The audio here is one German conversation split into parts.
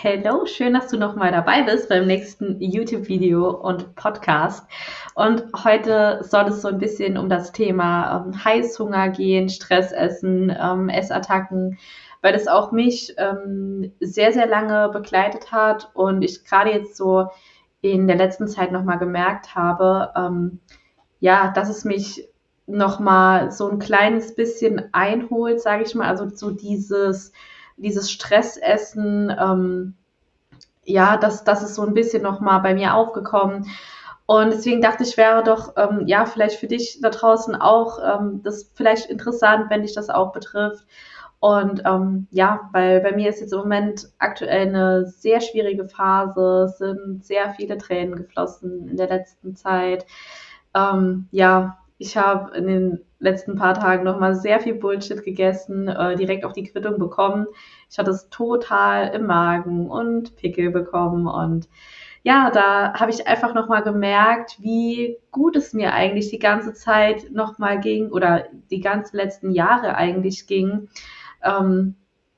Hello, schön, dass du nochmal dabei bist beim nächsten YouTube-Video und Podcast. Und heute soll es so ein bisschen um das Thema ähm, Heißhunger gehen, Stressessen, ähm, Essattacken, weil es auch mich ähm, sehr, sehr lange begleitet hat und ich gerade jetzt so in der letzten Zeit nochmal gemerkt habe, ähm, ja, dass es mich nochmal so ein kleines bisschen einholt, sage ich mal, also so dieses dieses Stressessen, ähm, ja, das, das ist so ein bisschen nochmal bei mir aufgekommen. Und deswegen dachte ich, wäre doch, ähm, ja, vielleicht für dich da draußen auch ähm, das vielleicht interessant, wenn dich das auch betrifft. Und ähm, ja, weil bei mir ist jetzt im Moment aktuell eine sehr schwierige Phase, es sind sehr viele Tränen geflossen in der letzten Zeit. Ähm, ja, ich habe in den letzten paar Tagen nochmal sehr viel Bullshit gegessen, äh, direkt auch die Quittung bekommen. Ich hatte es total im Magen und Pickel bekommen und ja, da habe ich einfach nochmal gemerkt, wie gut es mir eigentlich die ganze Zeit nochmal ging oder die ganzen letzten Jahre eigentlich ging, ähm,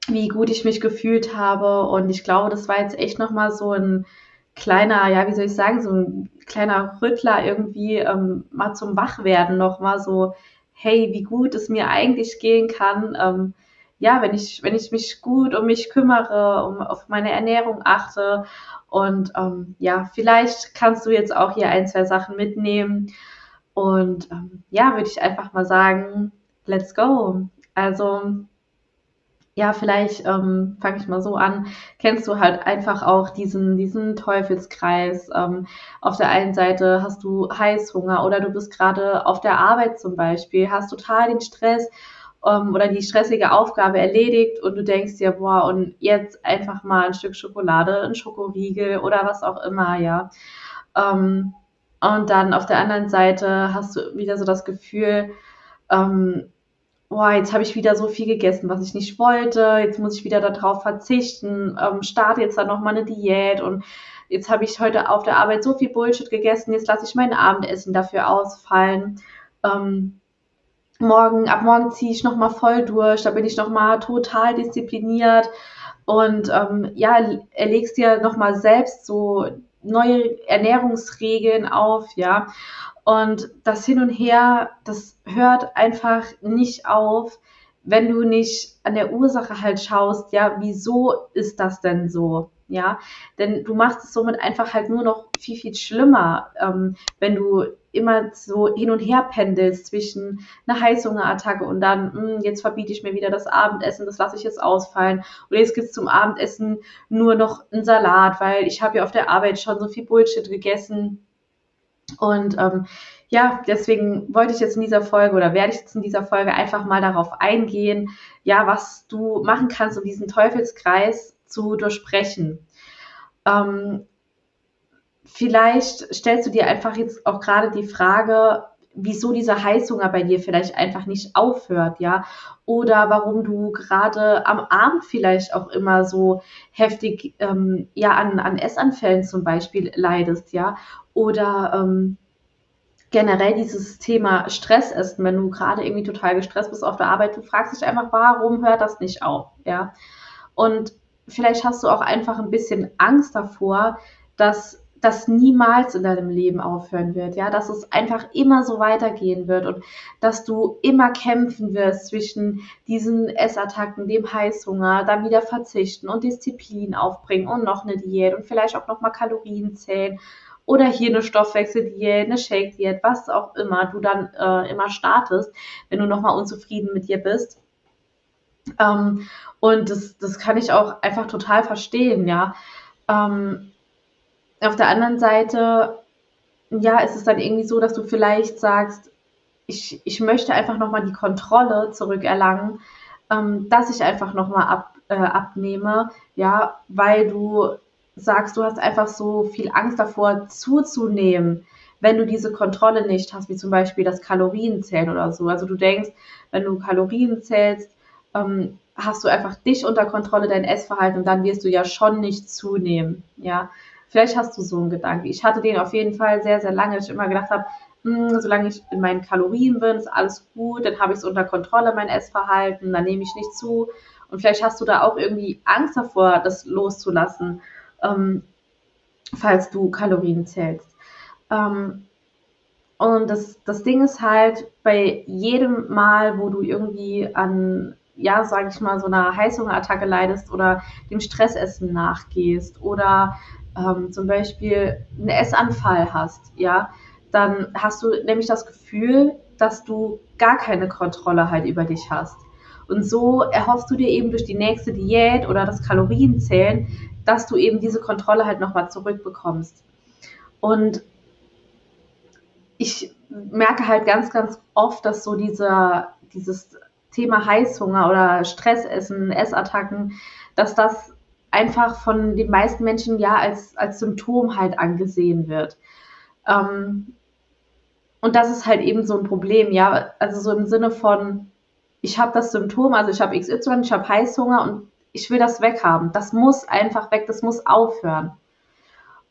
wie gut ich mich gefühlt habe. Und ich glaube, das war jetzt echt nochmal so ein kleiner, ja, wie soll ich sagen, so ein kleiner Rüttler irgendwie ähm, mal zum Wachwerden noch mal so, hey, wie gut es mir eigentlich gehen kann, ähm, ja, wenn ich, wenn ich mich gut um mich kümmere, um auf meine Ernährung achte und ähm, ja, vielleicht kannst du jetzt auch hier ein, zwei Sachen mitnehmen und ähm, ja, würde ich einfach mal sagen, let's go. Also ja, vielleicht ähm, fange ich mal so an, kennst du halt einfach auch diesen, diesen Teufelskreis. Ähm, auf der einen Seite hast du Heißhunger oder du bist gerade auf der Arbeit zum Beispiel, hast total den Stress ähm, oder die stressige Aufgabe erledigt und du denkst dir, boah, und jetzt einfach mal ein Stück Schokolade, ein Schokoriegel oder was auch immer, ja. Ähm, und dann auf der anderen Seite hast du wieder so das Gefühl, ähm, boah, jetzt habe ich wieder so viel gegessen, was ich nicht wollte, jetzt muss ich wieder darauf verzichten, ähm, starte jetzt dann nochmal eine Diät und jetzt habe ich heute auf der Arbeit so viel Bullshit gegessen, jetzt lasse ich mein Abendessen dafür ausfallen. Ähm, morgen, ab morgen ziehe ich nochmal voll durch, da bin ich nochmal total diszipliniert und ähm, ja, erlegst dir nochmal selbst so neue Ernährungsregeln auf, ja. Und das Hin und Her, das hört einfach nicht auf, wenn du nicht an der Ursache halt schaust, ja, wieso ist das denn so? Ja, denn du machst es somit einfach halt nur noch viel, viel schlimmer, ähm, wenn du immer so hin und her pendelst zwischen einer Heißhungerattacke und dann, mh, hm, jetzt verbiete ich mir wieder das Abendessen, das lasse ich jetzt ausfallen. Oder jetzt gibt es zum Abendessen nur noch einen Salat, weil ich habe ja auf der Arbeit schon so viel Bullshit gegessen und ähm, ja, deswegen wollte ich jetzt in dieser Folge oder werde ich jetzt in dieser Folge einfach mal darauf eingehen, ja, was du machen kannst, um diesen Teufelskreis zu durchbrechen. Ähm, vielleicht stellst du dir einfach jetzt auch gerade die Frage, wieso dieser Heißhunger bei dir vielleicht einfach nicht aufhört, ja, oder warum du gerade am Abend vielleicht auch immer so heftig ähm, ja an, an Essanfällen zum Beispiel leidest, ja, oder ähm, generell dieses Thema Stress ist, wenn du gerade irgendwie total gestresst bist auf der Arbeit, du fragst dich einfach, warum hört das nicht auf, ja? Und vielleicht hast du auch einfach ein bisschen Angst davor, dass das niemals in deinem Leben aufhören wird, ja, dass es einfach immer so weitergehen wird und dass du immer kämpfen wirst zwischen diesen Essattacken, dem Heißhunger, dann wieder verzichten und Disziplin aufbringen und noch eine Diät und vielleicht auch noch mal Kalorien zählen oder hier eine Stoffwechseldiät, eine Shake-Diät, was auch immer du dann äh, immer startest, wenn du nochmal unzufrieden mit dir bist. Ähm, und das, das kann ich auch einfach total verstehen, ja. Ähm, auf der anderen Seite, ja, ist es dann irgendwie so, dass du vielleicht sagst, ich, ich möchte einfach nochmal die Kontrolle zurückerlangen, ähm, dass ich einfach nochmal ab, äh, abnehme, ja, weil du sagst, du hast einfach so viel Angst davor zuzunehmen, wenn du diese Kontrolle nicht hast, wie zum Beispiel das Kalorienzählen oder so. Also du denkst, wenn du Kalorien zählst, ähm, hast du einfach dich unter Kontrolle, dein Essverhalten und dann wirst du ja schon nicht zunehmen. Ja, vielleicht hast du so einen Gedanken. Ich hatte den auf jeden Fall sehr, sehr lange, dass ich immer gedacht habe, hm, solange ich in meinen Kalorien bin, ist alles gut, dann habe ich es unter Kontrolle, mein Essverhalten, dann nehme ich nicht zu. Und vielleicht hast du da auch irgendwie Angst davor, das loszulassen, ähm, falls du Kalorien zählst. Ähm, und das, das Ding ist halt, bei jedem Mal, wo du irgendwie an, ja, sag ich mal, so einer Heißhungerattacke leidest oder dem Stressessen nachgehst oder ähm, zum Beispiel einen Essanfall hast, ja, dann hast du nämlich das Gefühl, dass du gar keine Kontrolle halt über dich hast. Und so erhoffst du dir eben durch die nächste Diät oder das Kalorienzählen, dass du eben diese Kontrolle halt nochmal zurückbekommst. Und ich merke halt ganz, ganz oft, dass so dieser, dieses Thema Heißhunger oder Stressessen, Essattacken, dass das einfach von den meisten Menschen ja als, als Symptom halt angesehen wird. Ähm, und das ist halt eben so ein Problem, ja, also so im Sinne von, ich habe das Symptom, also ich habe XY, ich habe Heißhunger und ich will das weghaben. Das muss einfach weg, das muss aufhören.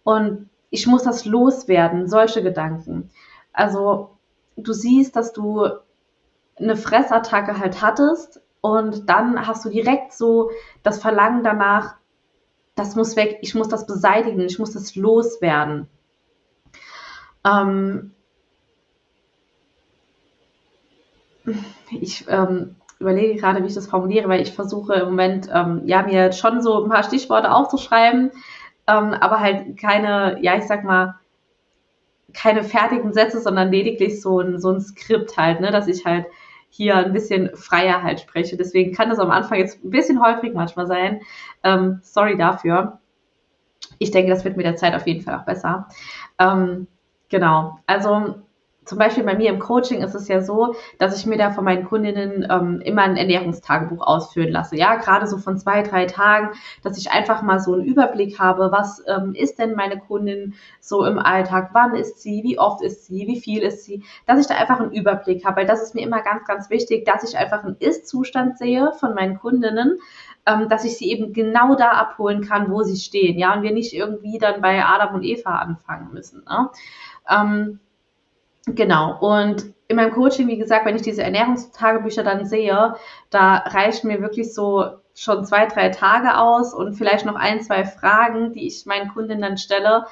Und ich muss das loswerden, solche Gedanken. Also du siehst, dass du eine Fressattacke halt hattest und dann hast du direkt so das Verlangen danach, das muss weg, ich muss das beseitigen, ich muss das loswerden. Ähm ich ähm, überlege gerade, wie ich das formuliere, weil ich versuche im Moment, ähm, ja, mir schon so ein paar Stichworte aufzuschreiben, ähm, aber halt keine, ja, ich sag mal, keine fertigen Sätze, sondern lediglich so ein, so ein Skript halt, ne, dass ich halt hier ein bisschen freier halt spreche. Deswegen kann das am Anfang jetzt ein bisschen häufig manchmal sein. Ähm, sorry dafür. Ich denke, das wird mit der Zeit auf jeden Fall auch besser. Ähm, genau. Also zum Beispiel bei mir im Coaching ist es ja so, dass ich mir da von meinen Kundinnen ähm, immer ein Ernährungstagebuch ausführen lasse. Ja, gerade so von zwei, drei Tagen, dass ich einfach mal so einen Überblick habe, was ähm, ist denn meine Kundin so im Alltag, wann ist sie, wie oft ist sie, wie viel ist sie, dass ich da einfach einen Überblick habe, weil das ist mir immer ganz, ganz wichtig, dass ich einfach einen Ist-Zustand sehe von meinen Kundinnen, ähm, dass ich sie eben genau da abholen kann, wo sie stehen, ja, und wir nicht irgendwie dann bei Adam und Eva anfangen müssen. Ne? Ähm, Genau. Und in meinem Coaching, wie gesagt, wenn ich diese Ernährungstagebücher dann sehe, da reichen mir wirklich so schon zwei, drei Tage aus und vielleicht noch ein, zwei Fragen, die ich meinen Kundinnen dann stelle.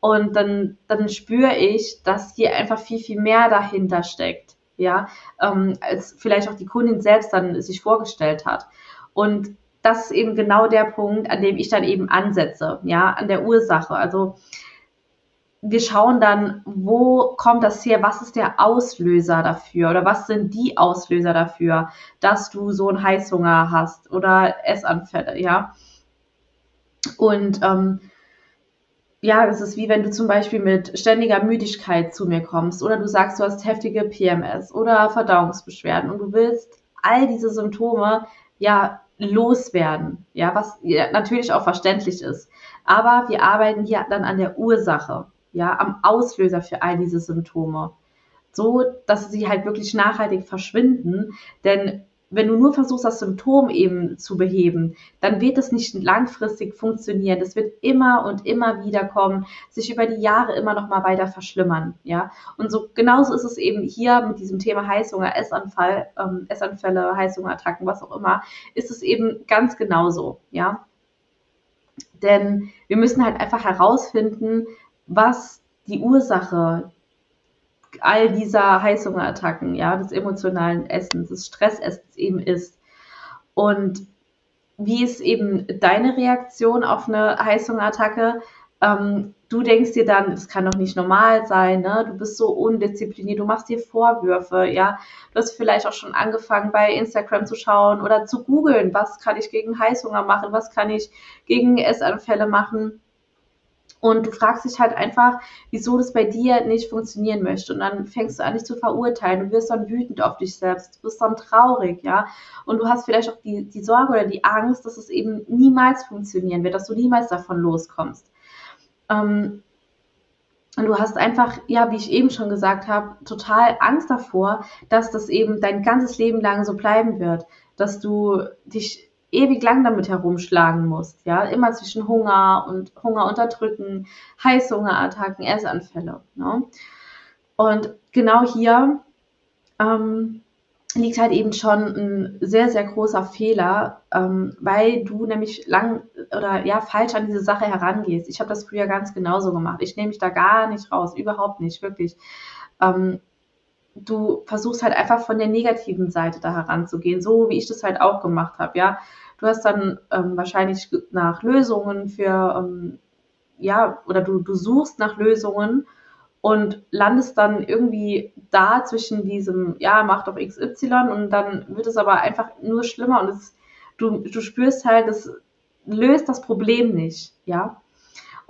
Und dann, dann spüre ich, dass hier einfach viel, viel mehr dahinter steckt, ja, ähm, als vielleicht auch die Kundin selbst dann sich vorgestellt hat. Und das ist eben genau der Punkt, an dem ich dann eben ansetze, ja, an der Ursache. Also wir schauen dann, wo kommt das her, was ist der Auslöser dafür oder was sind die Auslöser dafür, dass du so einen Heißhunger hast oder Essanfälle, ja. Und ähm, ja, es ist wie wenn du zum Beispiel mit ständiger Müdigkeit zu mir kommst oder du sagst, du hast heftige PMS oder Verdauungsbeschwerden und du willst all diese Symptome ja loswerden, ja, was ja, natürlich auch verständlich ist. Aber wir arbeiten hier dann an der Ursache ja, am Auslöser für all diese Symptome. So, dass sie halt wirklich nachhaltig verschwinden. Denn wenn du nur versuchst, das Symptom eben zu beheben, dann wird es nicht langfristig funktionieren. Das wird immer und immer wieder kommen, sich über die Jahre immer noch mal weiter verschlimmern, ja. Und so genauso ist es eben hier mit diesem Thema Heißhunger, Essanfall, ähm, Essanfälle, Heißhungerattacken, was auch immer, ist es eben ganz genauso, ja. Denn wir müssen halt einfach herausfinden, was die Ursache all dieser Heißhungerattacken, ja, des emotionalen Essens, des Stressessens eben ist. Und wie ist eben deine Reaktion auf eine Heißhungerattacke? Ähm, du denkst dir dann, das kann doch nicht normal sein, ne? Du bist so undiszipliniert, du machst dir Vorwürfe, ja. Du hast vielleicht auch schon angefangen, bei Instagram zu schauen oder zu googeln, was kann ich gegen Heißhunger machen, was kann ich gegen Essanfälle machen. Und du fragst dich halt einfach, wieso das bei dir nicht funktionieren möchte. Und dann fängst du an, dich zu verurteilen. Du wirst dann wütend auf dich selbst. Du bist dann traurig, ja. Und du hast vielleicht auch die, die Sorge oder die Angst, dass es eben niemals funktionieren wird, dass du niemals davon loskommst. Ähm, und du hast einfach, ja, wie ich eben schon gesagt habe, total Angst davor, dass das eben dein ganzes Leben lang so bleiben wird. Dass du dich ewig lang damit herumschlagen musst, ja, immer zwischen Hunger und Hunger unterdrücken, Heißhungerattacken, Essanfälle. Ne? Und genau hier ähm, liegt halt eben schon ein sehr, sehr großer Fehler, ähm, weil du nämlich lang oder ja falsch an diese Sache herangehst. Ich habe das früher ganz genauso gemacht. Ich nehme mich da gar nicht raus, überhaupt nicht, wirklich. Ähm, du versuchst halt einfach von der negativen Seite da heranzugehen, so wie ich das halt auch gemacht habe, ja. Du hast dann ähm, wahrscheinlich nach Lösungen für, ähm, ja, oder du, du suchst nach Lösungen und landest dann irgendwie da zwischen diesem, ja, mach doch XY und dann wird es aber einfach nur schlimmer und es, du, du spürst halt, das löst das Problem nicht, ja.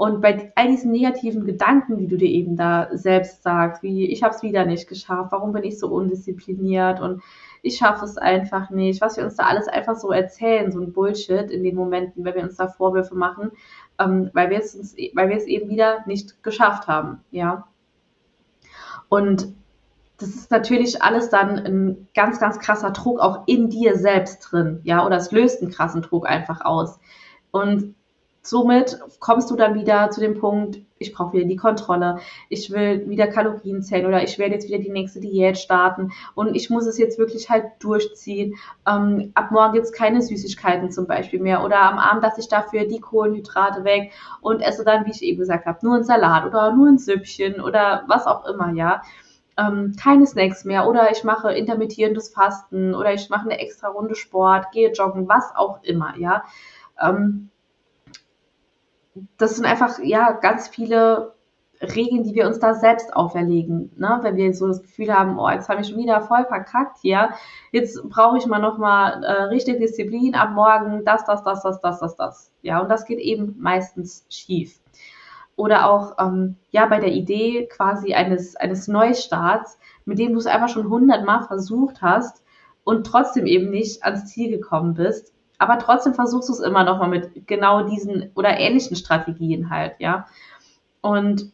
Und bei all diesen negativen Gedanken, die du dir eben da selbst sagst, wie ich habe es wieder nicht geschafft, warum bin ich so undiszipliniert und ich schaffe es einfach nicht, was wir uns da alles einfach so erzählen, so ein Bullshit in den Momenten, wenn wir uns da Vorwürfe machen, ähm, weil wir es uns, weil wir es eben wieder nicht geschafft haben, ja. Und das ist natürlich alles dann ein ganz, ganz krasser Druck auch in dir selbst drin, ja, oder es löst einen krassen Druck einfach aus. Und somit kommst du dann wieder zu dem Punkt, ich brauche wieder die Kontrolle, ich will wieder Kalorien zählen oder ich werde jetzt wieder die nächste Diät starten und ich muss es jetzt wirklich halt durchziehen. Ähm, ab morgen gibt es keine Süßigkeiten zum Beispiel mehr oder am Abend lasse ich dafür die Kohlenhydrate weg und esse dann, wie ich eben gesagt habe, nur ein Salat oder nur ein Süppchen oder was auch immer, ja. Ähm, keine Snacks mehr oder ich mache intermittierendes Fasten oder ich mache eine extra Runde Sport, gehe joggen, was auch immer, ja. Ähm, das sind einfach, ja, ganz viele Regeln, die wir uns da selbst auferlegen. Ne? Wenn wir so das Gefühl haben, oh, jetzt habe ich schon wieder voll verkackt hier, jetzt brauche ich mal nochmal äh, richtig Disziplin ab morgen, das, das, das, das, das, das, das. Ja, und das geht eben meistens schief. Oder auch, ähm, ja, bei der Idee quasi eines, eines Neustarts, mit dem du es einfach schon hundertmal versucht hast und trotzdem eben nicht ans Ziel gekommen bist, aber trotzdem versuchst du es immer noch mal mit genau diesen oder ähnlichen Strategien halt, ja. Und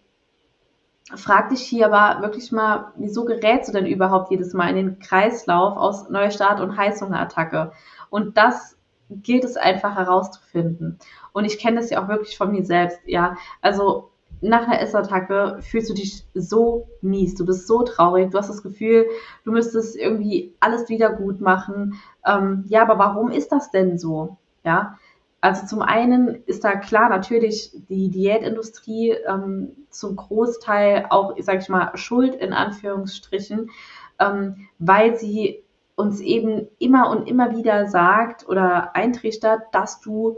frag dich hier aber wirklich mal, wieso gerätst du denn überhaupt jedes Mal in den Kreislauf aus Neustart und Heißhungerattacke? Und das gilt es einfach herauszufinden. Und ich kenne das ja auch wirklich von mir selbst, ja. Also nach einer Essattacke fühlst du dich so mies, du bist so traurig, du hast das Gefühl, du müsstest irgendwie alles wieder gut machen. Ähm, ja, aber warum ist das denn so? Ja, also zum einen ist da klar natürlich die Diätindustrie ähm, zum Großteil auch, sag ich mal, schuld in Anführungsstrichen, ähm, weil sie uns eben immer und immer wieder sagt oder eintrichtert, dass du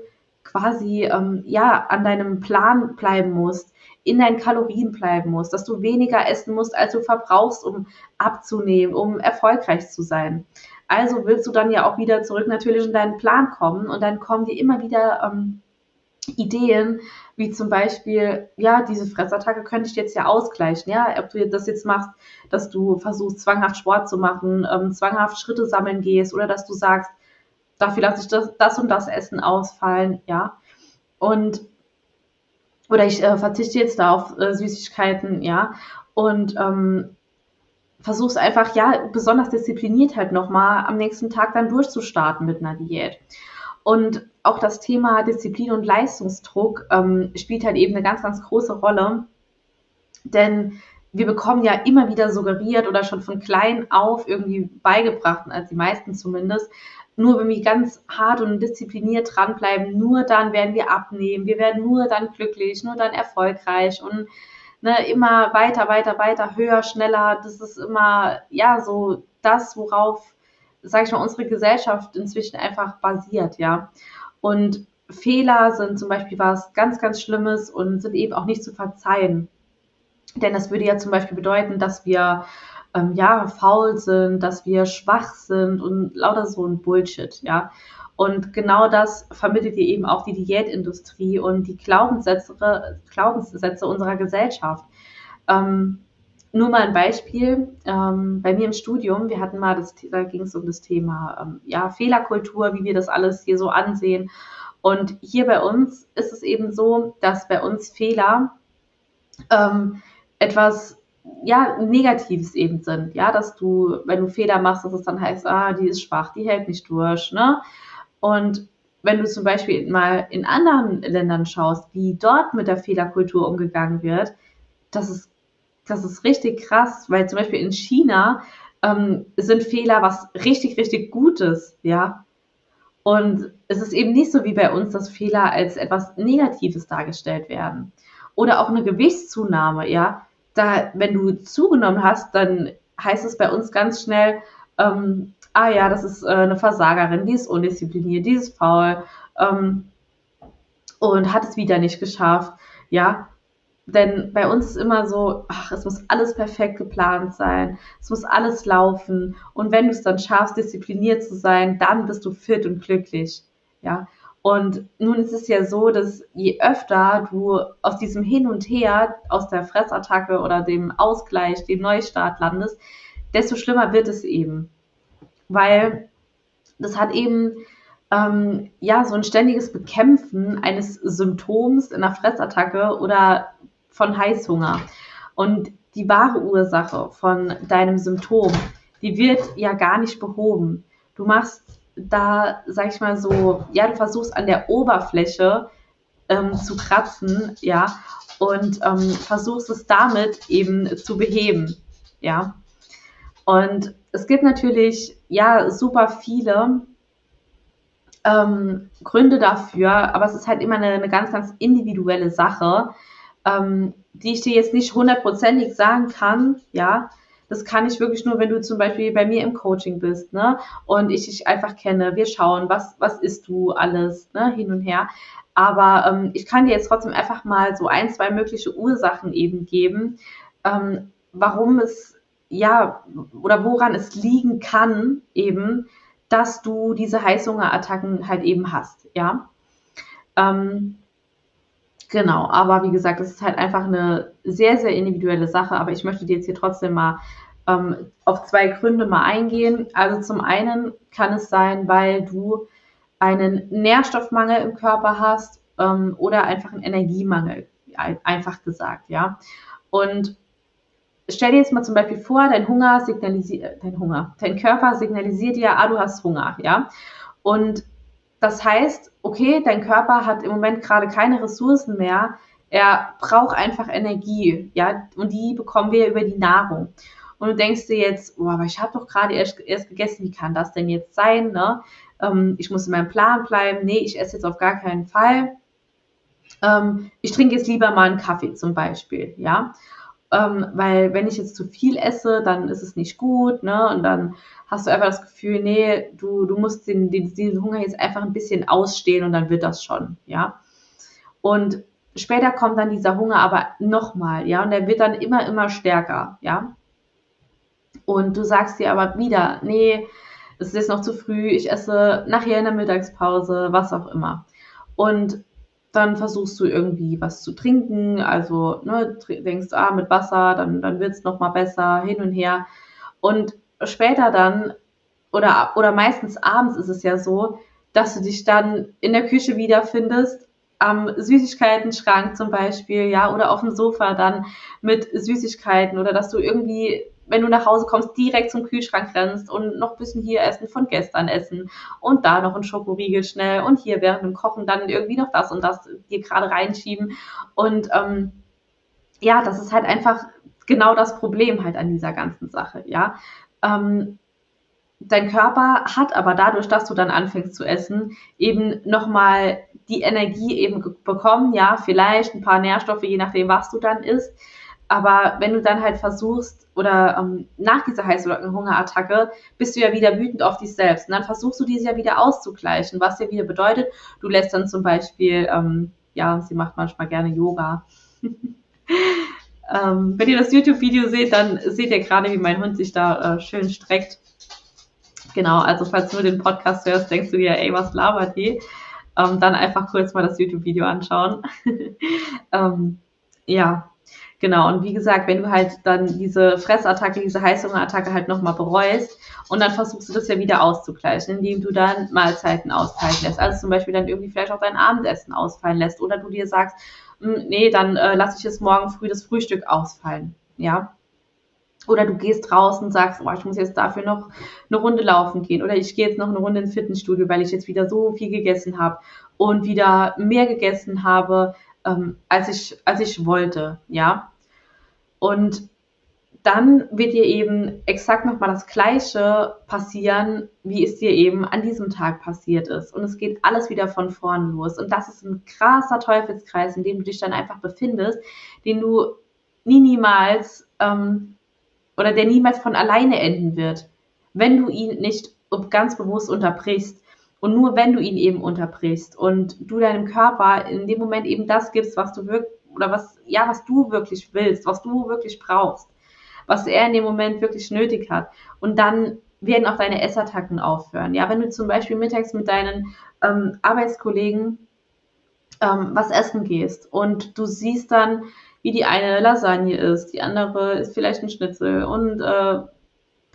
quasi ähm, ja an deinem Plan bleiben musst, in deinen Kalorien bleiben musst, dass du weniger essen musst, als du verbrauchst, um abzunehmen, um erfolgreich zu sein. Also willst du dann ja auch wieder zurück natürlich in deinen Plan kommen und dann kommen dir immer wieder ähm, Ideen, wie zum Beispiel, ja, diese Fressattacke könnte ich jetzt ja ausgleichen, ja, ob du das jetzt machst, dass du versuchst, zwanghaft Sport zu machen, ähm, zwanghaft Schritte sammeln gehst oder dass du sagst, dafür lasse ich das, das und das Essen ausfallen, ja. Und oder ich äh, verzichte jetzt da auf äh, Süßigkeiten, ja. Und ähm, versuch's einfach, ja, besonders diszipliniert halt nochmal am nächsten Tag dann durchzustarten mit einer Diät. Und auch das Thema Disziplin und Leistungsdruck ähm, spielt halt eben eine ganz, ganz große Rolle. Denn wir bekommen ja immer wieder suggeriert oder schon von klein auf irgendwie beigebracht, als die meisten zumindest, nur wenn wir ganz hart und diszipliniert dranbleiben, nur dann werden wir abnehmen, wir werden nur dann glücklich, nur dann erfolgreich und ne, immer weiter, weiter, weiter, höher, schneller. Das ist immer, ja, so das, worauf, sage ich mal, unsere Gesellschaft inzwischen einfach basiert, ja. Und Fehler sind zum Beispiel was ganz, ganz Schlimmes und sind eben auch nicht zu verzeihen. Denn das würde ja zum Beispiel bedeuten, dass wir ähm, ja, faul sind, dass wir schwach sind und lauter so ein Bullshit, ja. Und genau das vermittelt ihr eben auch die Diätindustrie und die Glaubenssätze, Glaubenssätze unserer Gesellschaft. Ähm, nur mal ein Beispiel. Ähm, bei mir im Studium, wir hatten mal, das, da ging es um das Thema ähm, ja, Fehlerkultur, wie wir das alles hier so ansehen. Und hier bei uns ist es eben so, dass bei uns Fehler ähm, etwas ja, Negatives eben sind. Ja, dass du, wenn du Fehler machst, dass es dann heißt, ah, die ist schwach, die hält nicht durch, ne? Und wenn du zum Beispiel mal in anderen Ländern schaust, wie dort mit der Fehlerkultur umgegangen wird, das ist, das ist richtig krass, weil zum Beispiel in China ähm, sind Fehler was richtig, richtig Gutes, ja. Und es ist eben nicht so wie bei uns, dass Fehler als etwas Negatives dargestellt werden. Oder auch eine Gewichtszunahme, ja. Da, wenn du zugenommen hast, dann heißt es bei uns ganz schnell, ähm, ah ja, das ist äh, eine Versagerin, die ist undiszipliniert, die ist faul ähm, und hat es wieder nicht geschafft, ja. Denn bei uns ist immer so, ach, es muss alles perfekt geplant sein, es muss alles laufen. Und wenn du es dann schaffst, diszipliniert zu sein, dann bist du fit und glücklich. Ja. Und nun ist es ja so, dass je öfter du aus diesem Hin und Her, aus der Fressattacke oder dem Ausgleich, dem Neustart landest, desto schlimmer wird es eben. Weil das hat eben ähm, ja so ein ständiges Bekämpfen eines Symptoms in einer Fressattacke oder von Heißhunger. Und die wahre Ursache von deinem Symptom, die wird ja gar nicht behoben. Du machst da, sag ich mal so, ja, du versuchst an der Oberfläche ähm, zu kratzen, ja, und ähm, versuchst es damit eben zu beheben, ja. Und es gibt natürlich, ja, super viele ähm, Gründe dafür, aber es ist halt immer eine, eine ganz, ganz individuelle Sache, ähm, die ich dir jetzt nicht hundertprozentig sagen kann, ja. Das kann ich wirklich nur, wenn du zum Beispiel bei mir im Coaching bist, ne? Und ich dich einfach kenne. Wir schauen, was, was isst du alles, ne? Hin und her. Aber ähm, ich kann dir jetzt trotzdem einfach mal so ein, zwei mögliche Ursachen eben geben, ähm, warum es, ja, oder woran es liegen kann, eben, dass du diese Heißhungerattacken halt eben hast, ja. Ähm, Genau, aber wie gesagt, das ist halt einfach eine sehr, sehr individuelle Sache. Aber ich möchte dir jetzt hier trotzdem mal ähm, auf zwei Gründe mal eingehen. Also zum einen kann es sein, weil du einen Nährstoffmangel im Körper hast ähm, oder einfach einen Energiemangel, einfach gesagt, ja. Und stell dir jetzt mal zum Beispiel vor, dein Hunger signalisiert, dein Hunger, dein Körper signalisiert dir, ah, du hast Hunger, ja. Und das heißt, okay, dein Körper hat im Moment gerade keine Ressourcen mehr. Er braucht einfach Energie, ja, und die bekommen wir über die Nahrung. Und du denkst dir jetzt, oh, aber ich habe doch gerade erst, erst, gegessen, wie kann das denn jetzt sein? Ne? Ähm, ich muss in meinem Plan bleiben. Nee, ich esse jetzt auf gar keinen Fall. Ähm, ich trinke jetzt lieber mal einen Kaffee zum Beispiel, ja. Ähm, weil wenn ich jetzt zu viel esse, dann ist es nicht gut, ne? Und dann hast du einfach das Gefühl, nee, du, du musst den, den, diesen Hunger jetzt einfach ein bisschen ausstehen und dann wird das schon, ja. Und später kommt dann dieser Hunger aber nochmal, ja, und der wird dann immer, immer stärker, ja. Und du sagst dir aber wieder, nee, es ist jetzt noch zu früh, ich esse nachher in der Mittagspause, was auch immer. Und dann versuchst du irgendwie was zu trinken, also ne, denkst, ah, mit Wasser, dann, dann wird es nochmal besser, hin und her. Und später dann, oder, oder meistens abends ist es ja so, dass du dich dann in der Küche wiederfindest, am Süßigkeiten-Schrank zum Beispiel, ja, oder auf dem Sofa dann mit Süßigkeiten oder dass du irgendwie wenn du nach Hause kommst, direkt zum Kühlschrank rennst und noch ein bisschen hier essen von gestern essen und da noch ein Schokoriegel schnell und hier während dem Kochen dann irgendwie noch das und das dir gerade reinschieben. Und ähm, ja, das ist halt einfach genau das Problem halt an dieser ganzen Sache, ja. Ähm, dein Körper hat aber dadurch, dass du dann anfängst zu essen, eben nochmal die Energie eben bekommen, ja, vielleicht ein paar Nährstoffe, je nachdem, was du dann isst. Aber wenn du dann halt versuchst, oder ähm, nach dieser Heißhungerattacke bist du ja wieder wütend auf dich selbst. Und dann versuchst du diese ja wieder auszugleichen, was ja wieder bedeutet, du lässt dann zum Beispiel, ähm, ja, sie macht manchmal gerne Yoga. ähm, wenn ihr das YouTube-Video seht, dann seht ihr gerade, wie mein Hund sich da äh, schön streckt. Genau, also falls du den Podcast hörst, denkst du dir, ey, was labert die? Ähm, dann einfach kurz mal das YouTube-Video anschauen. ähm, ja, Genau, und wie gesagt, wenn du halt dann diese Fressattacke, diese Heißhungerattacke halt nochmal bereust und dann versuchst du das ja wieder auszugleichen, indem du dann Mahlzeiten ausfallen lässt. Also zum Beispiel dann irgendwie vielleicht auch dein Abendessen ausfallen lässt oder du dir sagst, hm, nee, dann äh, lasse ich jetzt morgen früh das Frühstück ausfallen. Ja, oder du gehst draußen und sagst, oh, ich muss jetzt dafür noch eine Runde laufen gehen. Oder ich gehe jetzt noch eine Runde ins Fitnessstudio, weil ich jetzt wieder so viel gegessen habe und wieder mehr gegessen habe, ähm, als, ich, als ich wollte, ja. Und dann wird dir eben exakt nochmal das Gleiche passieren, wie es dir eben an diesem Tag passiert ist. Und es geht alles wieder von vorn los. Und das ist ein krasser Teufelskreis, in dem du dich dann einfach befindest, den du nie niemals ähm, oder der niemals von alleine enden wird, wenn du ihn nicht ganz bewusst unterbrichst. Und nur wenn du ihn eben unterbrichst und du deinem Körper in dem Moment eben das gibst, was du wirklich oder was ja, was du wirklich willst, was du wirklich brauchst, was er in dem Moment wirklich nötig hat. Und dann werden auch deine Essattacken aufhören. Ja, wenn du zum Beispiel mittags mit deinen ähm, Arbeitskollegen ähm, was essen gehst und du siehst dann, wie die eine Lasagne ist, die andere ist vielleicht ein Schnitzel und äh,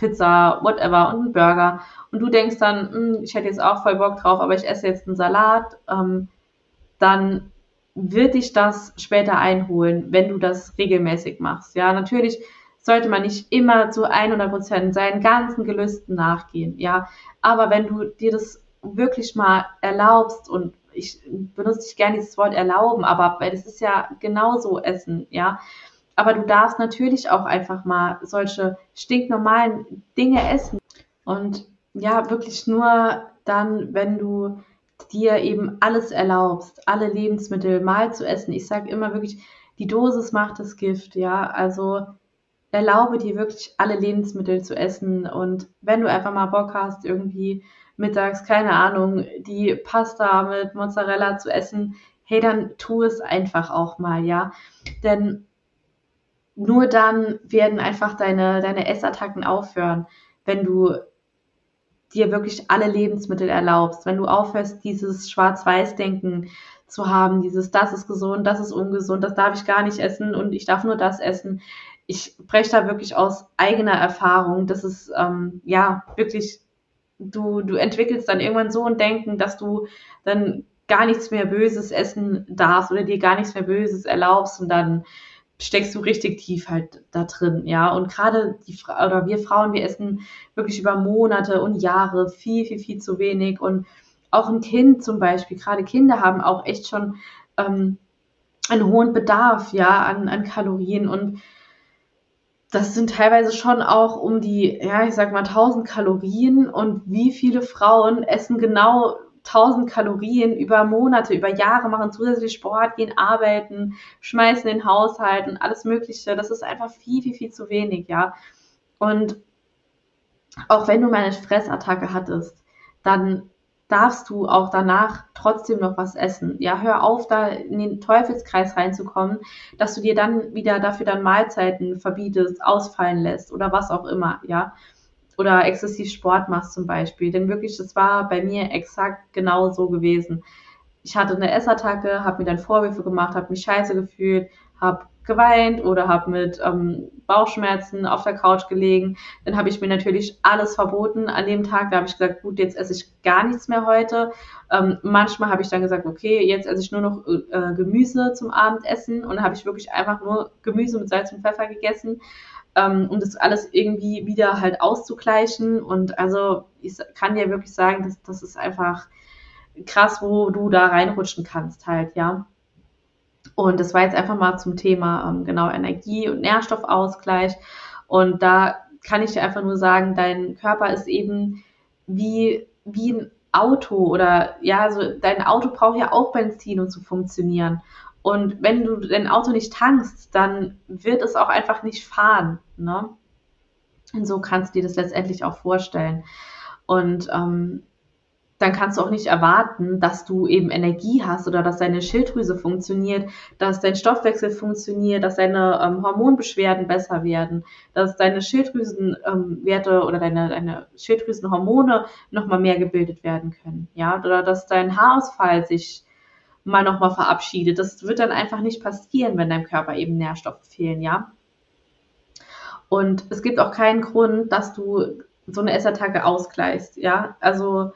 Pizza, whatever und ein Burger und du denkst dann, hm, ich hätte jetzt auch voll Bock drauf, aber ich esse jetzt einen Salat, ähm, dann wird dich das später einholen, wenn du das regelmäßig machst. Ja, natürlich sollte man nicht immer zu 100 Prozent seinen ganzen Gelüsten nachgehen. Ja, aber wenn du dir das wirklich mal erlaubst und ich benutze nicht gerne dieses Wort erlauben, aber weil das ist ja genauso Essen, ja. Aber du darfst natürlich auch einfach mal solche stinknormalen Dinge essen. Und ja, wirklich nur dann, wenn du dir eben alles erlaubst, alle Lebensmittel mal zu essen. Ich sage immer wirklich, die Dosis macht das Gift, ja. Also erlaube dir wirklich alle Lebensmittel zu essen. Und wenn du einfach mal Bock hast, irgendwie mittags, keine Ahnung, die Pasta mit Mozzarella zu essen, hey, dann tu es einfach auch mal, ja. Denn nur dann werden einfach deine, deine Essattacken aufhören, wenn du dir wirklich alle Lebensmittel erlaubst, wenn du aufhörst, dieses Schwarz-Weiß-Denken zu haben, dieses, das ist gesund, das ist ungesund, das darf ich gar nicht essen und ich darf nur das essen. Ich spreche da wirklich aus eigener Erfahrung. Das ist ähm, ja wirklich, du, du entwickelst dann irgendwann so ein Denken, dass du dann gar nichts mehr Böses essen darfst oder dir gar nichts mehr Böses erlaubst und dann steckst du richtig tief halt da drin, ja. Und gerade die Fra oder wir Frauen, wir essen wirklich über Monate und Jahre viel, viel, viel zu wenig. Und auch ein Kind zum Beispiel, gerade Kinder haben auch echt schon ähm, einen hohen Bedarf, ja, an, an Kalorien und das sind teilweise schon auch um die, ja, ich sag mal 1000 Kalorien und wie viele Frauen essen genau 1000 Kalorien über Monate, über Jahre, machen zusätzlich Sport, gehen arbeiten, schmeißen den Haushalt und alles Mögliche. Das ist einfach viel, viel, viel zu wenig, ja. Und auch wenn du mal eine Fressattacke hattest, dann darfst du auch danach trotzdem noch was essen. Ja, hör auf, da in den Teufelskreis reinzukommen, dass du dir dann wieder dafür dann Mahlzeiten verbietest, ausfallen lässt oder was auch immer, ja oder exzessiv Sport machst zum Beispiel. Denn wirklich, das war bei mir exakt genau so gewesen. Ich hatte eine Essattacke, habe mir dann Vorwürfe gemacht, habe mich scheiße gefühlt, habe geweint oder habe mit ähm, Bauchschmerzen auf der Couch gelegen. Dann habe ich mir natürlich alles verboten an dem Tag. Da habe ich gesagt, gut, jetzt esse ich gar nichts mehr heute. Ähm, manchmal habe ich dann gesagt, okay, jetzt esse ich nur noch äh, Gemüse zum Abendessen und habe ich wirklich einfach nur Gemüse mit Salz und Pfeffer gegessen ähm, um das alles irgendwie wieder halt auszugleichen. Und also ich kann dir wirklich sagen, dass das ist einfach krass, wo du da reinrutschen kannst halt, ja. Und das war jetzt einfach mal zum Thema ähm, genau Energie- und Nährstoffausgleich. Und da kann ich dir einfach nur sagen, dein Körper ist eben wie, wie ein Auto oder ja, also dein Auto braucht ja auch Benzin, um zu funktionieren. Und wenn du dein Auto nicht tankst, dann wird es auch einfach nicht fahren. Ne? Und so kannst du dir das letztendlich auch vorstellen. Und ähm, dann kannst du auch nicht erwarten, dass du eben Energie hast oder dass deine Schilddrüse funktioniert, dass dein Stoffwechsel funktioniert, dass deine ähm, Hormonbeschwerden besser werden, dass deine Schilddrüsenwerte ähm, oder deine, deine Schilddrüsenhormone nochmal mehr gebildet werden können. Ja, oder dass dein Haarausfall sich mal nochmal verabschiedet. Das wird dann einfach nicht passieren, wenn deinem Körper eben Nährstoffe fehlen, ja. Und es gibt auch keinen Grund, dass du so eine Essattacke ausgleichst, ja. Also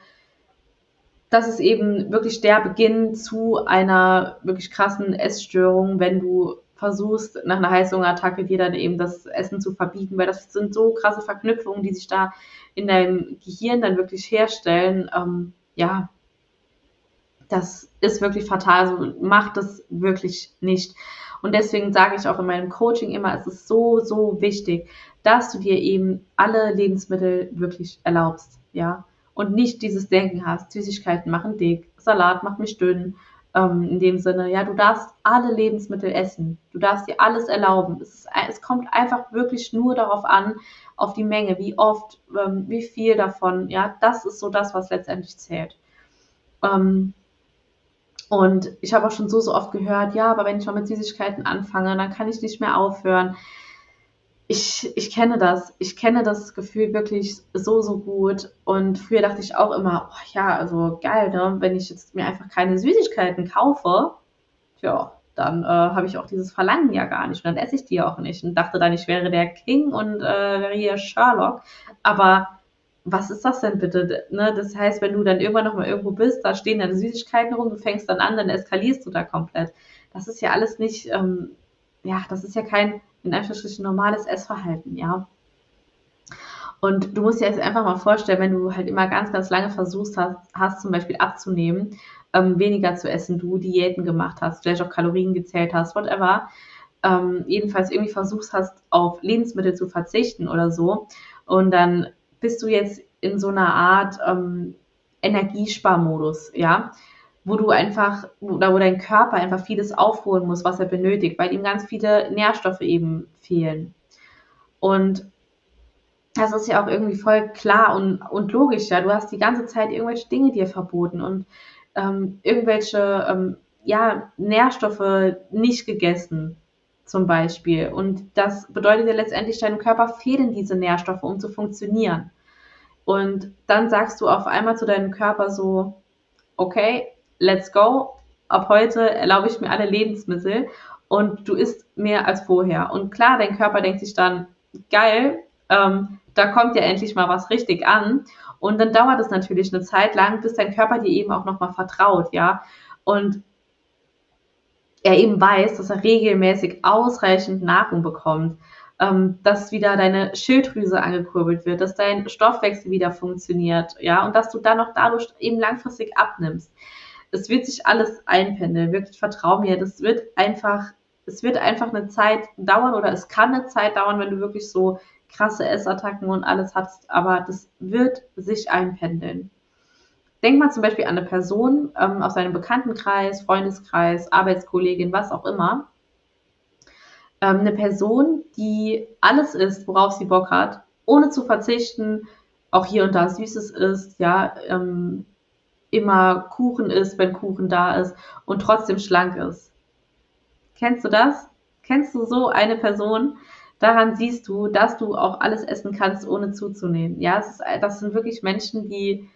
das ist eben wirklich der Beginn zu einer wirklich krassen Essstörung, wenn du versuchst, nach einer Heißhungerattacke dir dann eben das Essen zu verbieten, weil das sind so krasse Verknüpfungen, die sich da in deinem Gehirn dann wirklich herstellen. Ähm, ja, das ist wirklich fatal. So macht das wirklich nicht. Und deswegen sage ich auch in meinem Coaching immer, es ist so, so wichtig, dass du dir eben alle Lebensmittel wirklich erlaubst, ja. Und nicht dieses Denken hast, Süßigkeiten machen dick, Salat macht mich dünn. Ähm, in dem Sinne, ja, du darfst alle Lebensmittel essen. Du darfst dir alles erlauben. Es, ist, es kommt einfach wirklich nur darauf an, auf die Menge, wie oft, ähm, wie viel davon, ja, das ist so das, was letztendlich zählt. Ähm, und ich habe auch schon so, so oft gehört, ja, aber wenn ich mal mit Süßigkeiten anfange, dann kann ich nicht mehr aufhören. Ich, ich kenne das. Ich kenne das Gefühl wirklich so, so gut. Und früher dachte ich auch immer, oh, ja, also geil, ne? wenn ich jetzt mir einfach keine Süßigkeiten kaufe, ja, dann äh, habe ich auch dieses Verlangen ja gar nicht. Und dann esse ich die auch nicht. Und dachte dann, ich wäre der King und äh, wäre hier Sherlock. Aber was ist das denn bitte? Ne? Das heißt, wenn du dann irgendwann noch mal irgendwo bist, da stehen deine Süßigkeiten rum, du fängst dann an, dann eskalierst du da komplett. Das ist ja alles nicht, ähm, ja, das ist ja kein, in Anführungsstrichen, normales Essverhalten, ja. Und du musst dir jetzt einfach mal vorstellen, wenn du halt immer ganz, ganz lange versucht hast, hast zum Beispiel abzunehmen, ähm, weniger zu essen, du Diäten gemacht hast, vielleicht auch Kalorien gezählt hast, whatever, ähm, jedenfalls irgendwie versucht hast, auf Lebensmittel zu verzichten oder so, und dann bist du jetzt in so einer Art ähm, Energiesparmodus, ja, wo du einfach, oder wo dein Körper einfach vieles aufholen muss, was er benötigt, weil ihm ganz viele Nährstoffe eben fehlen. Und das ist ja auch irgendwie voll klar und, und logisch, ja. Du hast die ganze Zeit irgendwelche Dinge dir verboten und ähm, irgendwelche ähm, ja, Nährstoffe nicht gegessen, zum Beispiel. Und das bedeutet ja letztendlich, deinem Körper fehlen diese Nährstoffe, um zu funktionieren. Und dann sagst du auf einmal zu deinem Körper so, okay, let's go. Ab heute erlaube ich mir alle Lebensmittel und du isst mehr als vorher. Und klar, dein Körper denkt sich dann, geil, ähm, da kommt ja endlich mal was richtig an. Und dann dauert es natürlich eine Zeit lang, bis dein Körper dir eben auch nochmal vertraut, ja. Und er eben weiß, dass er regelmäßig ausreichend Nahrung bekommt, ähm, dass wieder deine Schilddrüse angekurbelt wird, dass dein Stoffwechsel wieder funktioniert, ja, und dass du dann noch dadurch eben langfristig abnimmst. Es wird sich alles einpendeln, wirklich vertrau mir, das wird einfach, es wird einfach eine Zeit dauern oder es kann eine Zeit dauern, wenn du wirklich so krasse Essattacken und alles hast, aber das wird sich einpendeln. Denk mal zum Beispiel an eine Person ähm, aus deinem Bekanntenkreis, Freundeskreis, Arbeitskollegin, was auch immer. Ähm, eine Person, die alles isst, worauf sie Bock hat, ohne zu verzichten, auch hier und da Süßes isst, ja, ähm, immer Kuchen isst, wenn Kuchen da ist und trotzdem schlank ist. Kennst du das? Kennst du so eine Person? Daran siehst du, dass du auch alles essen kannst, ohne zuzunehmen. Ja, ist, das sind wirklich Menschen, die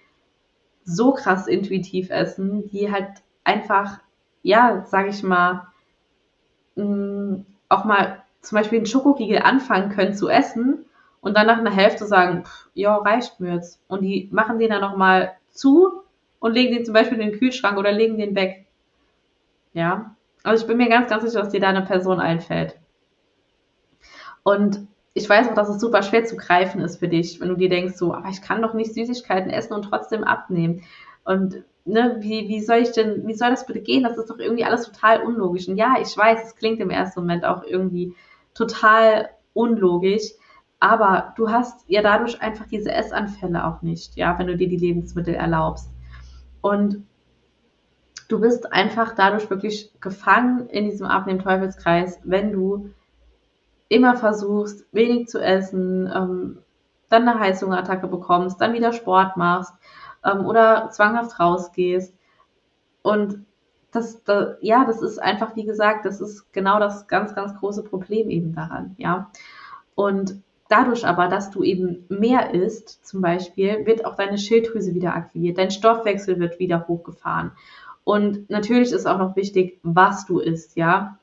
so krass intuitiv essen, die halt einfach, ja, sag ich mal, mm, auch mal zum Beispiel einen Schokoriegel anfangen können zu essen und dann nach einer Hälfte sagen, ja, reicht mir jetzt. Und die machen den dann nochmal zu und legen den zum Beispiel in den Kühlschrank oder legen den weg. Ja. Also ich bin mir ganz, ganz sicher, dass dir da eine Person einfällt. Und ich weiß auch, dass es super schwer zu greifen ist für dich, wenn du dir denkst, so, aber ich kann doch nicht Süßigkeiten essen und trotzdem abnehmen. Und ne, wie, wie soll ich denn, wie soll das bitte gehen? Das ist doch irgendwie alles total unlogisch. Und ja, ich weiß, es klingt im ersten Moment auch irgendwie total unlogisch, aber du hast ja dadurch einfach diese Essanfälle auch nicht, ja, wenn du dir die Lebensmittel erlaubst. Und du bist einfach dadurch wirklich gefangen in diesem Abnehmen-Teufelskreis, wenn du immer versuchst, wenig zu essen, ähm, dann eine Heißhungerattacke bekommst, dann wieder Sport machst ähm, oder zwanghaft rausgehst. Und das, das, ja, das ist einfach, wie gesagt, das ist genau das ganz, ganz große Problem eben daran, ja. Und dadurch aber, dass du eben mehr isst, zum Beispiel, wird auch deine Schilddrüse wieder aktiviert, dein Stoffwechsel wird wieder hochgefahren. Und natürlich ist auch noch wichtig, was du isst, ja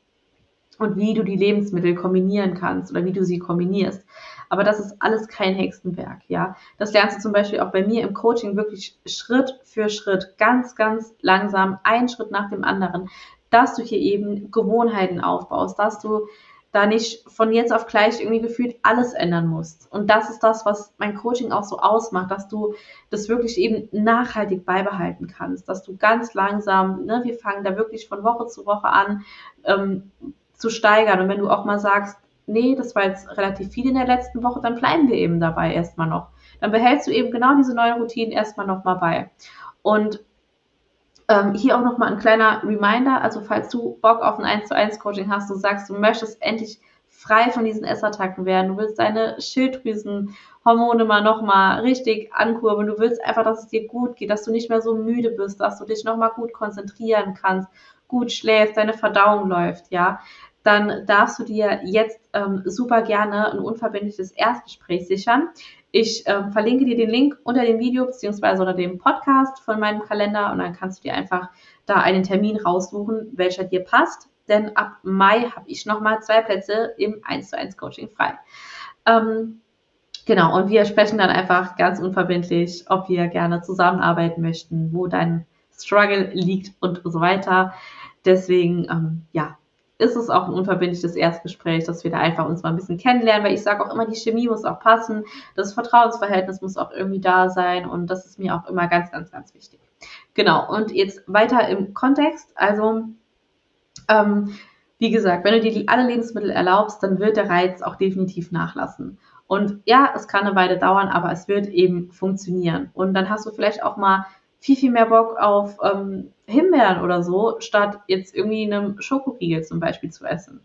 und wie du die Lebensmittel kombinieren kannst oder wie du sie kombinierst. Aber das ist alles kein Hexenwerk, ja. Das lernst du zum Beispiel auch bei mir im Coaching wirklich Schritt für Schritt, ganz, ganz langsam, einen Schritt nach dem anderen, dass du hier eben Gewohnheiten aufbaust, dass du da nicht von jetzt auf gleich irgendwie gefühlt alles ändern musst. Und das ist das, was mein Coaching auch so ausmacht, dass du das wirklich eben nachhaltig beibehalten kannst, dass du ganz langsam, ne, wir fangen da wirklich von Woche zu Woche an ähm, zu steigern. Und wenn du auch mal sagst, nee, das war jetzt relativ viel in der letzten Woche, dann bleiben wir eben dabei erstmal noch. Dann behältst du eben genau diese neuen Routinen erstmal nochmal bei. Und ähm, hier auch nochmal ein kleiner Reminder, also falls du Bock auf ein 1 zu 1 Coaching hast, du sagst, du möchtest endlich frei von diesen Essattacken werden, du willst deine Schilddrüsenhormone mal nochmal richtig ankurbeln, du willst einfach, dass es dir gut geht, dass du nicht mehr so müde bist, dass du dich nochmal gut konzentrieren kannst, gut schläfst, deine Verdauung läuft, ja, dann darfst du dir jetzt ähm, super gerne ein unverbindliches Erstgespräch sichern. Ich ähm, verlinke dir den Link unter dem Video beziehungsweise unter dem Podcast von meinem Kalender und dann kannst du dir einfach da einen Termin raussuchen, welcher dir passt. Denn ab Mai habe ich nochmal zwei Plätze im 1 zu 1 Coaching frei. Ähm, genau, und wir sprechen dann einfach ganz unverbindlich, ob wir gerne zusammenarbeiten möchten, wo dein Struggle liegt und so weiter. Deswegen, ähm, ja, ist es auch ein unverbindliches Erstgespräch, dass wir da einfach uns mal ein bisschen kennenlernen, weil ich sage auch immer, die Chemie muss auch passen, das Vertrauensverhältnis muss auch irgendwie da sein und das ist mir auch immer ganz, ganz, ganz wichtig. Genau, und jetzt weiter im Kontext, also ähm, wie gesagt, wenn du dir alle Lebensmittel erlaubst, dann wird der Reiz auch definitiv nachlassen. Und ja, es kann eine Weile dauern, aber es wird eben funktionieren. Und dann hast du vielleicht auch mal viel, viel mehr Bock auf ähm, Himbeeren oder so, statt jetzt irgendwie einem Schokoriegel zum Beispiel zu essen.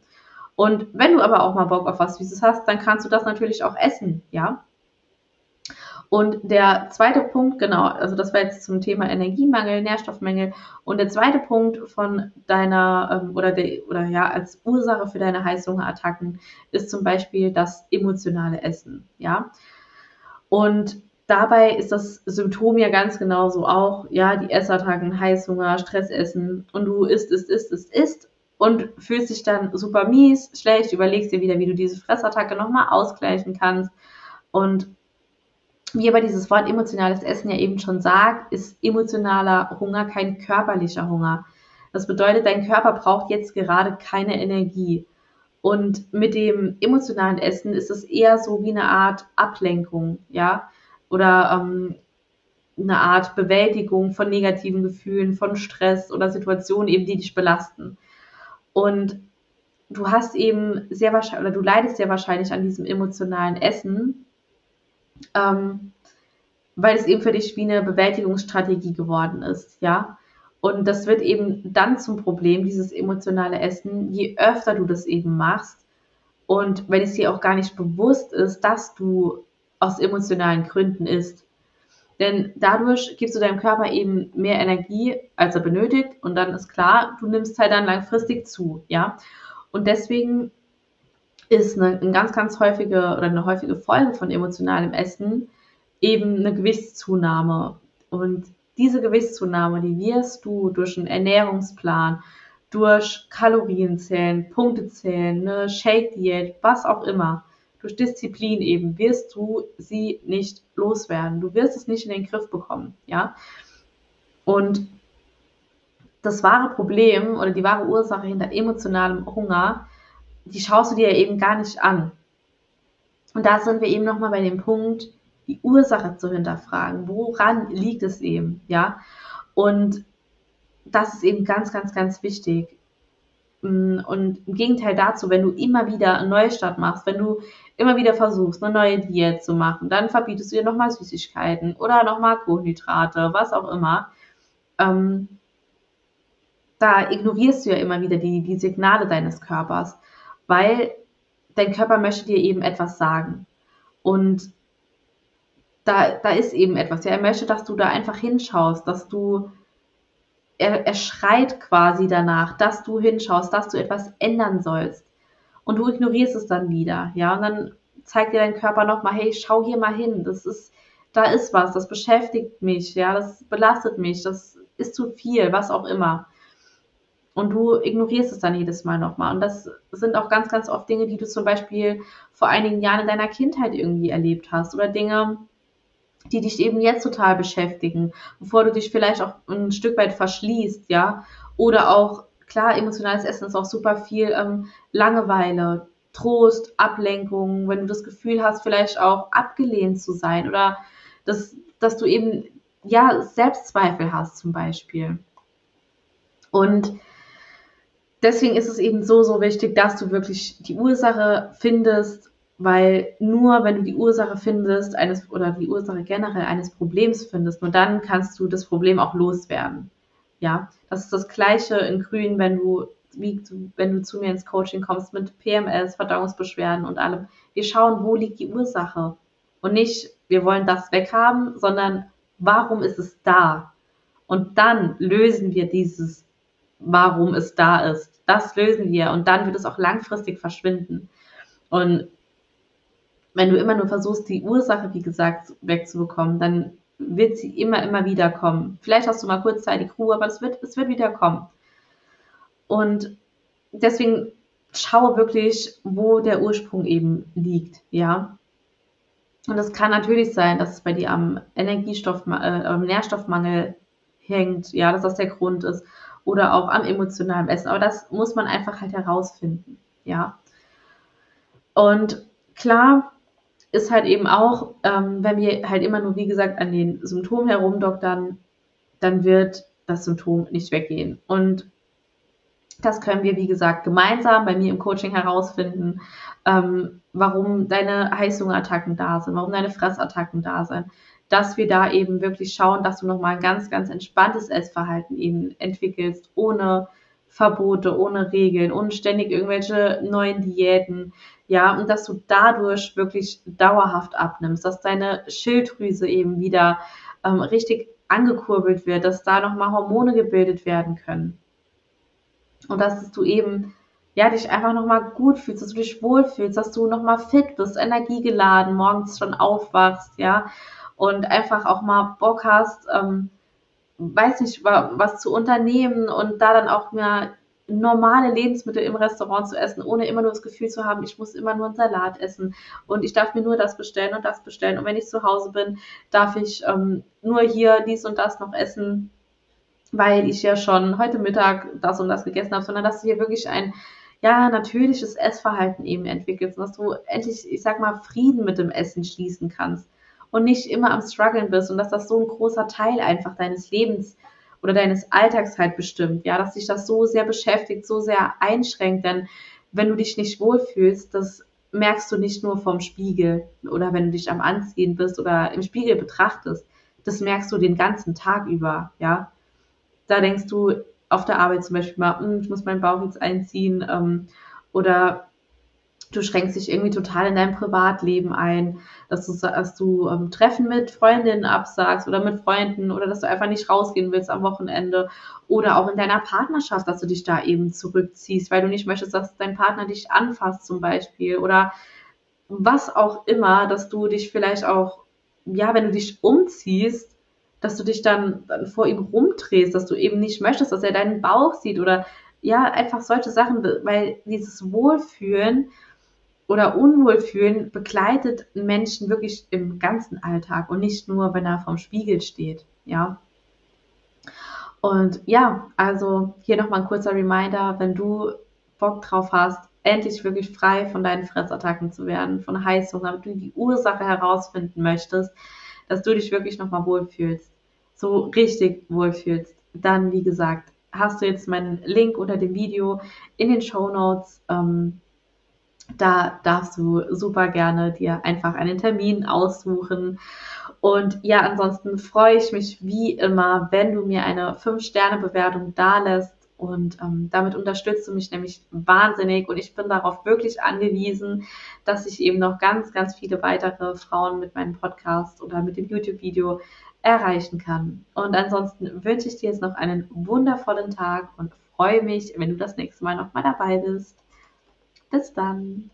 Und wenn du aber auch mal Bock auf was Süßes hast, dann kannst du das natürlich auch essen, ja. Und der zweite Punkt, genau, also das war jetzt zum Thema Energiemangel, Nährstoffmängel. Und der zweite Punkt von deiner ähm, oder der oder ja als Ursache für deine Heißhungerattacken ist zum Beispiel das emotionale Essen, ja. Und dabei ist das Symptom ja ganz genauso auch, ja, die Essattacken, Heißhunger, Stressessen und du isst, isst, isst, isst, isst und fühlst dich dann super mies, schlecht, überlegst dir wieder, wie du diese Fressattacke nochmal ausgleichen kannst und wie aber dieses Wort emotionales Essen ja eben schon sagt, ist emotionaler Hunger kein körperlicher Hunger. Das bedeutet, dein Körper braucht jetzt gerade keine Energie. Und mit dem emotionalen Essen ist es eher so wie eine Art Ablenkung, ja oder ähm, eine Art Bewältigung von negativen Gefühlen, von Stress oder Situationen eben, die dich belasten. Und du hast eben sehr wahrscheinlich, oder du leidest sehr wahrscheinlich an diesem emotionalen Essen, ähm, weil es eben für dich wie eine Bewältigungsstrategie geworden ist, ja. Und das wird eben dann zum Problem, dieses emotionale Essen, je öfter du das eben machst und wenn es dir auch gar nicht bewusst ist, dass du aus emotionalen Gründen ist. Denn dadurch gibst du deinem Körper eben mehr Energie, als er benötigt. Und dann ist klar, du nimmst halt dann langfristig zu, ja. Und deswegen ist eine, eine ganz, ganz häufige oder eine häufige Folge von emotionalem Essen eben eine Gewichtszunahme. Und diese Gewichtszunahme, die wirst du durch einen Ernährungsplan, durch Kalorienzählen, Punktezählen, eine Shake-Diät, was auch immer, durch Disziplin eben wirst du sie nicht loswerden. Du wirst es nicht in den Griff bekommen, ja. Und das wahre Problem oder die wahre Ursache hinter emotionalem Hunger, die schaust du dir eben gar nicht an. Und da sind wir eben nochmal bei dem Punkt, die Ursache zu hinterfragen. Woran liegt es eben, ja? Und das ist eben ganz, ganz, ganz wichtig. Und im Gegenteil dazu, wenn du immer wieder einen Neustart machst, wenn du immer wieder versuchst, eine neue Diät zu machen, dann verbietest du dir nochmal Süßigkeiten oder nochmal Kohlenhydrate, was auch immer. Ähm, da ignorierst du ja immer wieder die, die Signale deines Körpers, weil dein Körper möchte dir eben etwas sagen. Und da, da ist eben etwas. Ja, er möchte, dass du da einfach hinschaust, dass du er, er schreit quasi danach, dass du hinschaust, dass du etwas ändern sollst. Und du ignorierst es dann wieder, ja, und dann zeigt dir dein Körper nochmal, hey, schau hier mal hin, das ist, da ist was, das beschäftigt mich, ja, das belastet mich, das ist zu viel, was auch immer. Und du ignorierst es dann jedes Mal nochmal. Und das sind auch ganz, ganz oft Dinge, die du zum Beispiel vor einigen Jahren in deiner Kindheit irgendwie erlebt hast oder Dinge, die dich eben jetzt total beschäftigen, bevor du dich vielleicht auch ein Stück weit verschließt, ja. Oder auch, klar, emotionales Essen ist auch super viel ähm, Langeweile. Trost, Ablenkung, wenn du das Gefühl hast, vielleicht auch abgelehnt zu sein oder dass, dass du eben ja Selbstzweifel hast zum Beispiel. Und deswegen ist es eben so, so wichtig, dass du wirklich die Ursache findest, weil nur wenn du die Ursache findest, eines oder die Ursache generell eines Problems findest, nur dann kannst du das Problem auch loswerden. Ja, das ist das Gleiche in Grün, wenn du, wie, wenn du zu mir ins Coaching kommst mit PMS, Verdauungsbeschwerden und allem. Wir schauen, wo liegt die Ursache. Und nicht, wir wollen das weghaben, sondern warum ist es da? Und dann lösen wir dieses, warum es da ist. Das lösen wir und dann wird es auch langfristig verschwinden. Und wenn du immer nur versuchst, die Ursache, wie gesagt, wegzubekommen, dann wird sie immer, immer wieder kommen. Vielleicht hast du mal kurzzeitig Ruhe, aber es wird, es wird wieder kommen. Und deswegen schaue wirklich, wo der Ursprung eben liegt, ja. Und es kann natürlich sein, dass es bei dir am Energiestoff, äh, am Nährstoffmangel hängt, ja, dass das der Grund ist. Oder auch am emotionalen Essen. Aber das muss man einfach halt herausfinden, ja. Und klar, ist halt eben auch, ähm, wenn wir halt immer nur, wie gesagt, an den Symptomen herumdoktern, dann wird das Symptom nicht weggehen. Und das können wir, wie gesagt, gemeinsam bei mir im Coaching herausfinden, ähm, warum deine Heißhungerattacken da sind, warum deine Fressattacken da sind, dass wir da eben wirklich schauen, dass du nochmal ein ganz, ganz entspanntes Essverhalten eben entwickelst, ohne Verbote, ohne Regeln, ohne ständig irgendwelche neuen Diäten, ja, und dass du dadurch wirklich dauerhaft abnimmst, dass deine Schilddrüse eben wieder ähm, richtig angekurbelt wird, dass da nochmal Hormone gebildet werden können. Und dass du eben ja, dich einfach nochmal gut fühlst, dass du dich wohlfühlst, dass du nochmal fit bist, energiegeladen, morgens schon aufwachst, ja, und einfach auch mal Bock hast, ähm, weiß nicht, was zu unternehmen und da dann auch mehr normale Lebensmittel im Restaurant zu essen, ohne immer nur das Gefühl zu haben, ich muss immer nur einen Salat essen und ich darf mir nur das bestellen und das bestellen. Und wenn ich zu Hause bin, darf ich ähm, nur hier dies und das noch essen, weil ich ja schon heute Mittag das und das gegessen habe, sondern dass du hier wirklich ein ja, natürliches Essverhalten eben entwickelst und dass du endlich, ich sag mal, Frieden mit dem Essen schließen kannst und nicht immer am struggeln bist und dass das so ein großer Teil einfach deines Lebens oder deines Alltags halt bestimmt, ja, dass dich das so sehr beschäftigt, so sehr einschränkt, denn wenn du dich nicht wohlfühlst, das merkst du nicht nur vom Spiegel oder wenn du dich am Anziehen bist oder im Spiegel betrachtest, das merkst du den ganzen Tag über, ja. Da denkst du auf der Arbeit zum Beispiel mal, hm, ich muss meinen Bauch jetzt einziehen ähm, oder du schränkst dich irgendwie total in dein Privatleben ein, dass du, dass du ähm, Treffen mit Freundinnen absagst oder mit Freunden oder dass du einfach nicht rausgehen willst am Wochenende oder auch in deiner Partnerschaft, dass du dich da eben zurückziehst, weil du nicht möchtest, dass dein Partner dich anfasst zum Beispiel oder was auch immer, dass du dich vielleicht auch, ja, wenn du dich umziehst, dass du dich dann, dann vor ihm rumdrehst, dass du eben nicht möchtest, dass er deinen Bauch sieht oder ja, einfach solche Sachen, weil dieses Wohlfühlen oder Unwohlfühlen begleitet Menschen wirklich im ganzen Alltag und nicht nur, wenn er vorm Spiegel steht, ja. Und ja, also hier nochmal ein kurzer Reminder, wenn du Bock drauf hast, endlich wirklich frei von deinen Fressattacken zu werden, von Heißhunger, wenn du die Ursache herausfinden möchtest, dass du dich wirklich nochmal wohlfühlst, so richtig wohlfühlst, dann, wie gesagt, hast du jetzt meinen Link unter dem Video in den Show Notes. Ähm, da darfst du super gerne dir einfach einen Termin aussuchen. Und ja, ansonsten freue ich mich wie immer, wenn du mir eine 5-Sterne-Bewertung dalässt. Und ähm, damit unterstützt du mich nämlich wahnsinnig. Und ich bin darauf wirklich angewiesen, dass ich eben noch ganz, ganz viele weitere Frauen mit meinem Podcast oder mit dem YouTube-Video erreichen kann. Und ansonsten wünsche ich dir jetzt noch einen wundervollen Tag und freue mich, wenn du das nächste Mal noch mal dabei bist. Bis dann.